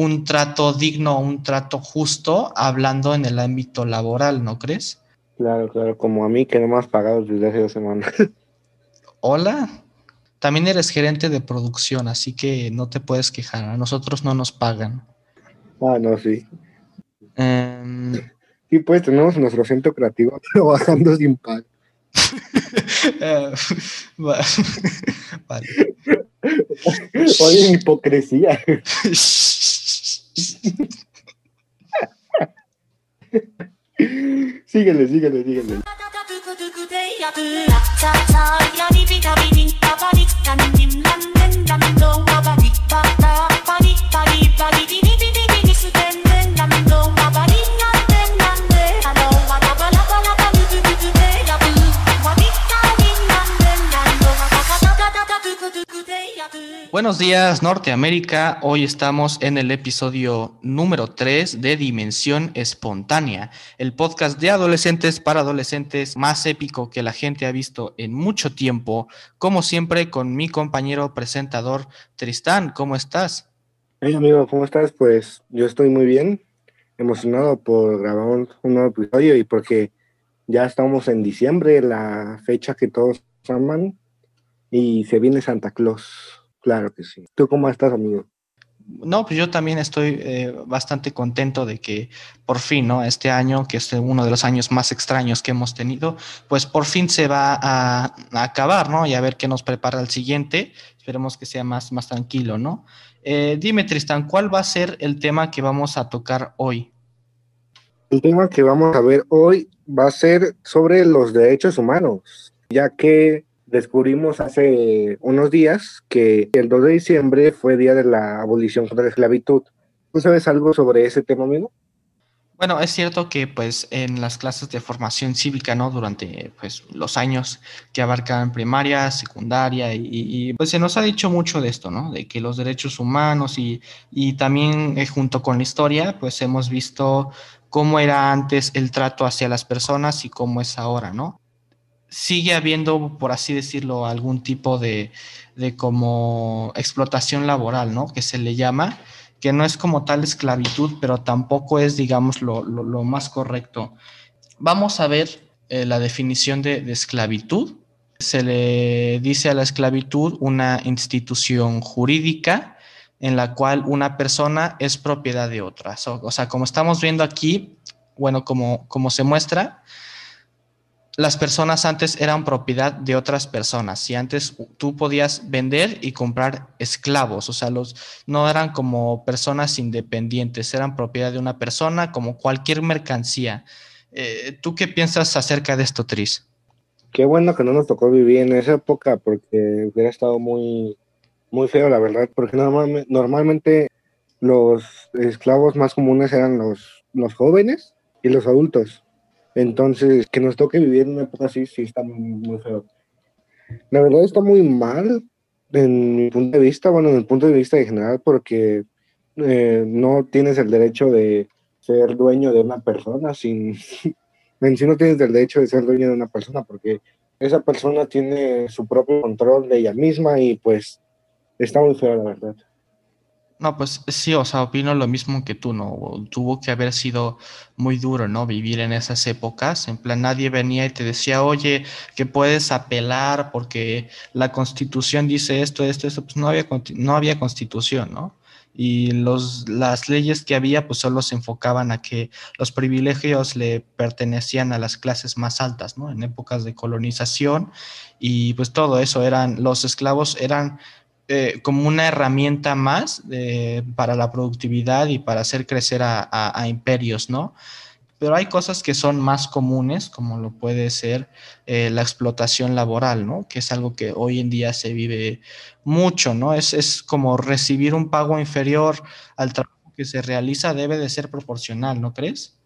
un trato digno, un trato justo, hablando en el ámbito laboral, ¿no crees? Claro, claro, como a mí que no me has pagado desde hace dos semanas. Hola, también eres gerente de producción, así que no te puedes quejar, a nosotros no nos pagan. Ah, no, sí. Em, Sí, pues tenemos nuestro centro creativo trabajando sin pago. eh, va- vale. Oye, hipocresía. síguele, síguele, síguele. Buenos días, Norteamérica. Hoy estamos en el episodio número 3 de Dimensión Espontánea, el podcast de adolescentes para adolescentes más épico que la gente ha visto en mucho tiempo. Como siempre, con mi compañero presentador Tristán. ¿Cómo estás? Hey amigo, ¿cómo estás? Pues yo estoy muy bien, emocionado por grabar un, un nuevo episodio y porque ya estamos en diciembre, la fecha que todos aman, y se viene Santa Claus. Claro que sí. ¿Tú cómo estás, amigo? No, pues yo también estoy eh, bastante contento de que por fin, ¿no? Este año, que es uno de los años más extraños que hemos tenido, pues por fin se va a, a acabar, ¿no? Y a ver qué nos prepara el siguiente. Esperemos que sea más, más tranquilo, ¿no? Eh, dime, Tristan, ¿cuál va a ser el tema que vamos a tocar hoy? El tema que vamos a ver hoy va a ser sobre los derechos humanos, ya que descubrimos hace unos días que el 2 de diciembre fue día de la abolición contra la esclavitud. ¿Tú sabes algo sobre ese tema, amigo? Bueno, es cierto que pues en las clases de formación cívica, ¿no? Durante pues los años que abarcan primaria, secundaria y, pues se nos ha dicho mucho de esto, ¿no? De que los derechos humanos y, y también eh, junto con la historia pues hemos visto cómo era antes el trato hacia las personas y cómo es ahora, ¿no? Sigue habiendo, por así decirlo, algún tipo de, de como explotación laboral, ¿no? Que se le llama, que no es como tal esclavitud, pero tampoco es, digamos, lo, lo, más correcto. Vamos a ver eh, la definición de, esclavitud. Se le dice a la esclavitud una institución jurídica en la cual una persona es propiedad de otra. O sea, como estamos viendo aquí, bueno, como, como se muestra, las personas antes eran propiedad de otras personas y antes tú podías vender y comprar esclavos, o sea, los no eran como personas independientes, eran propiedad de una persona como cualquier mercancía. Eh, ¿Tú qué piensas acerca de esto, Tris? Qué bueno que no nos tocó vivir en esa época porque hubiera estado muy, muy feo, la verdad, porque normalmente los esclavos más comunes eran los, los jóvenes y los adultos. Entonces, que nos toque vivir en una época así, sí está muy, feo. La verdad está muy mal en mi punto de vista, bueno, en el punto de vista en general, porque eh, no tienes el derecho de ser dueño de una persona sin... en sí no tienes el derecho de ser dueño de una persona, porque esa persona tiene su propio control de ella misma y pues está muy feo, la verdad. No, pues sí, o sea, opino lo mismo que tú, ¿no? Tuvo que haber sido muy duro, ¿no? Vivir en esas épocas. En plan, nadie venía y te decía, oye, que puedes apelar porque la constitución dice esto, esto, esto. Pues no había, no había constitución, ¿no? Y los, las leyes que había, pues solo se enfocaban a que los privilegios le pertenecían a las clases más altas, ¿no? En épocas de colonización y pues todo eso eran, los esclavos eran eh, como una herramienta más para la productividad y para hacer crecer a, imperios, ¿no? Pero hay cosas que son más comunes, como lo puede ser eh, la explotación laboral, ¿no? Que es algo que hoy en día se vive mucho, ¿no? Es, es como recibir un pago inferior al trabajo que se realiza debe de ser proporcional, ¿no crees?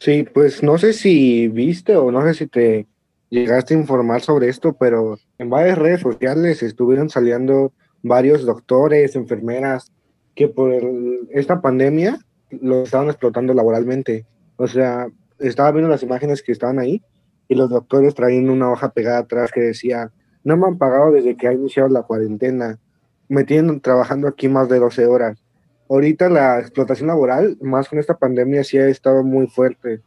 Sí, pues no sé si viste o no sé si te llegaste a informar sobre esto, pero en varias redes sociales estuvieron saliendo varios doctores, enfermeras, que por esta pandemia lo estaban explotando laboralmente. O sea, estaba viendo las imágenes que estaban ahí y los doctores traían una hoja pegada atrás que decía, no me han pagado desde que ha iniciado la cuarentena, me tienen trabajando aquí más de 12 horas. ahorita la explotación laboral, más con esta pandemia, sí ha estado muy fuerte.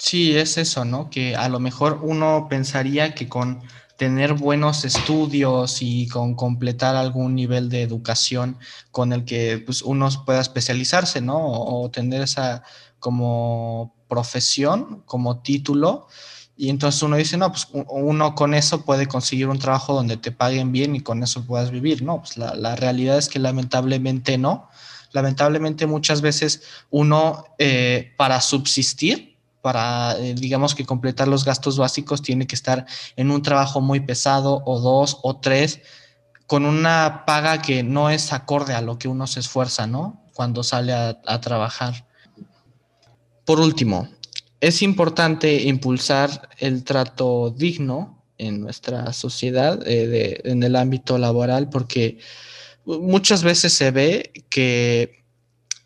Sí, es eso, ¿no? Que a lo mejor uno pensaría que con tener buenos estudios y con completar algún nivel de educación con el que pues, uno pueda especializarse, ¿no? O, tener esa como profesión, como título. Y entonces uno dice, no, pues uno con eso puede conseguir un trabajo donde te paguen bien y con eso puedas vivir, ¿no? Pues la, realidad es que lamentablemente no. Lamentablemente muchas veces uno eh, para subsistir para, eh, digamos que completar los gastos básicos, tiene que estar en un trabajo muy pesado o dos o tres, con una paga que no es acorde a lo que uno se esfuerza, ¿no? Cuando sale a, trabajar. Por último, es importante impulsar el trato digno en nuestra sociedad, eh, en el ámbito laboral, porque muchas veces se ve que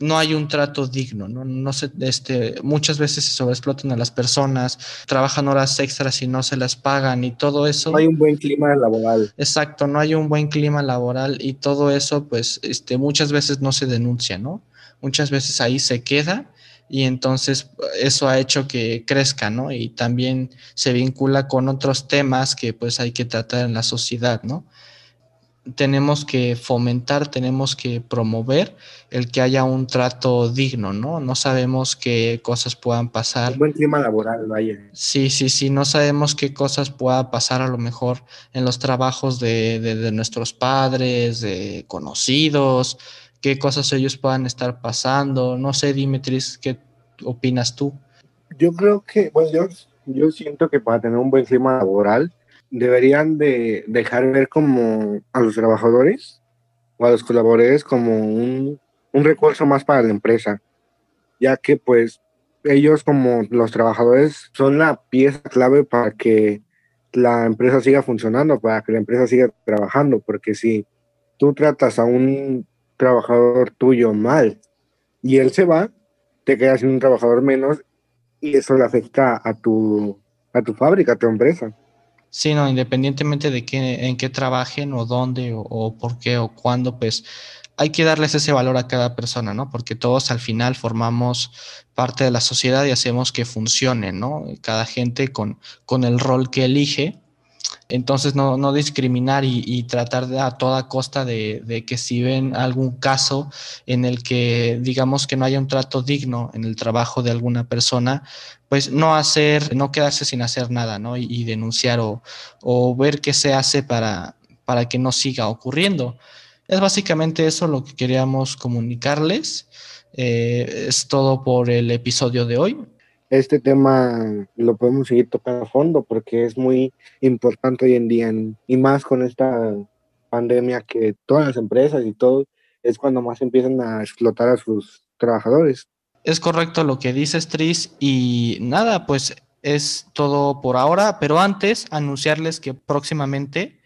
no hay un trato digno, ¿no? no se, este, muchas veces se sobreexplotan a las personas, trabajan horas extras y no se las pagan y todo eso. No hay un buen clima laboral. Exacto, no hay un buen clima laboral y todo eso, pues, este, muchas veces no se denuncia, ¿no? Muchas veces ahí se queda y entonces eso ha hecho que crezca, ¿no? Y también se vincula con otros temas que pues hay que tratar en la sociedad, ¿no? Tenemos que fomentar, tenemos que promover el que haya un trato digno, ¿no? No sabemos qué cosas puedan pasar. Un buen clima laboral, vaya. Sí, sí, sí, no sabemos qué cosas pueda pasar a lo mejor en los trabajos de, de, nuestros padres, de conocidos, qué cosas ellos puedan estar pasando. No sé, Dimitris, ¿qué opinas tú? Yo creo que, bueno, yo, yo siento que para tener un buen clima laboral, deberían de dejar ver como a los trabajadores o a los colaboradores como un, un recurso más para la empresa, ya que pues ellos como los trabajadores son la pieza clave para que la empresa siga funcionando, para que la empresa siga trabajando, porque si tú tratas a un trabajador tuyo mal y él se va, te quedas sin un trabajador menos y eso le afecta a tu, a tu fábrica, a tu empresa. Sí, no, independientemente de qué, en qué trabajen o dónde o, por qué o cuándo, pues hay que darles ese valor a cada persona, ¿no? Porque todos al final formamos parte de la sociedad y hacemos que funcione, ¿no? Cada gente con, con el rol que elige entonces, no, discriminar y, tratar de, a toda costa de, que si ven algún caso en el que digamos que no haya un trato digno en el trabajo de alguna persona, pues no hacer, no quedarse sin hacer nada, ¿no? Y, denunciar o, ver qué se hace para, para que no siga ocurriendo. Es básicamente eso lo que queríamos comunicarles. Eh, es todo por el episodio de hoy este tema lo podemos seguir tocando a fondo porque es muy importante hoy en día y más con esta pandemia que todas las empresas y todo es cuando más empiezan a explotar a sus trabajadores. Es correcto lo que dices, Tris, y nada, pues es todo por ahora, pero antes anunciarles que próximamente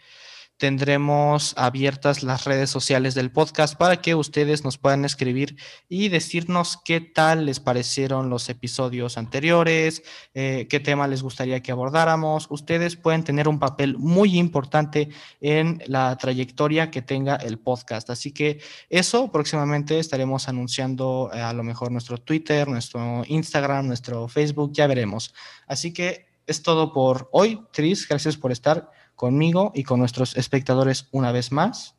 tendremos abiertas las redes sociales del podcast para que ustedes nos puedan escribir y decirnos qué tal les parecieron los episodios anteriores, eh, qué tema les gustaría que abordáramos. Ustedes pueden tener un papel muy importante en la trayectoria que tenga el podcast. Así que eso próximamente estaremos anunciando eh, a lo mejor nuestro Twitter, nuestro Instagram, nuestro Facebook, ya veremos. Así que es todo por hoy. Tris, gracias por estar conmigo y con nuestros espectadores una vez más.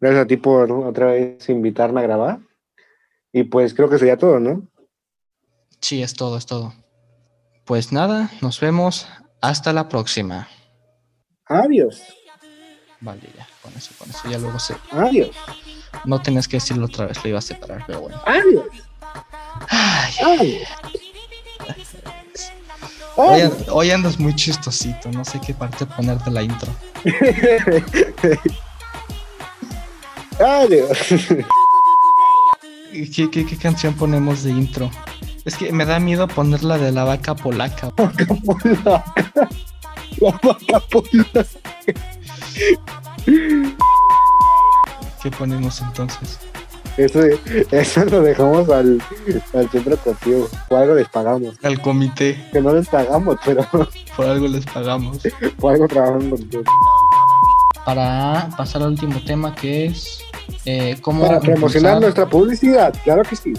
Gracias a ti por otra vez invitarme a grabar. Y pues creo que sería todo, ¿no? Sí, es todo, es todo. Pues nada, nos vemos. Hasta la próxima. Adiós. Vale, ya, con eso, con eso ya luego sé. Adiós. No tenés que decirlo otra vez, lo iba a separar, pero bueno. Adiós. Adiós. Hoy, andas muy chistosito, no sé qué parte ponerte la intro. Adiós. ¿Qué, qué, canción ponemos de intro? Es que me da miedo ponerla de la vaca polaca. Vaca polaca. La vaca polaca. ¿Qué ponemos entonces? Eso, eso lo dejamos al, al centro contigo. Por algo les pagamos. Al comité. Que no les pagamos, pero. Por algo les pagamos. Por algo trabajan contigo. Para pasar al último tema que es. eh, cómo Para promocionar impulsar- nuestra publicidad, claro que sí.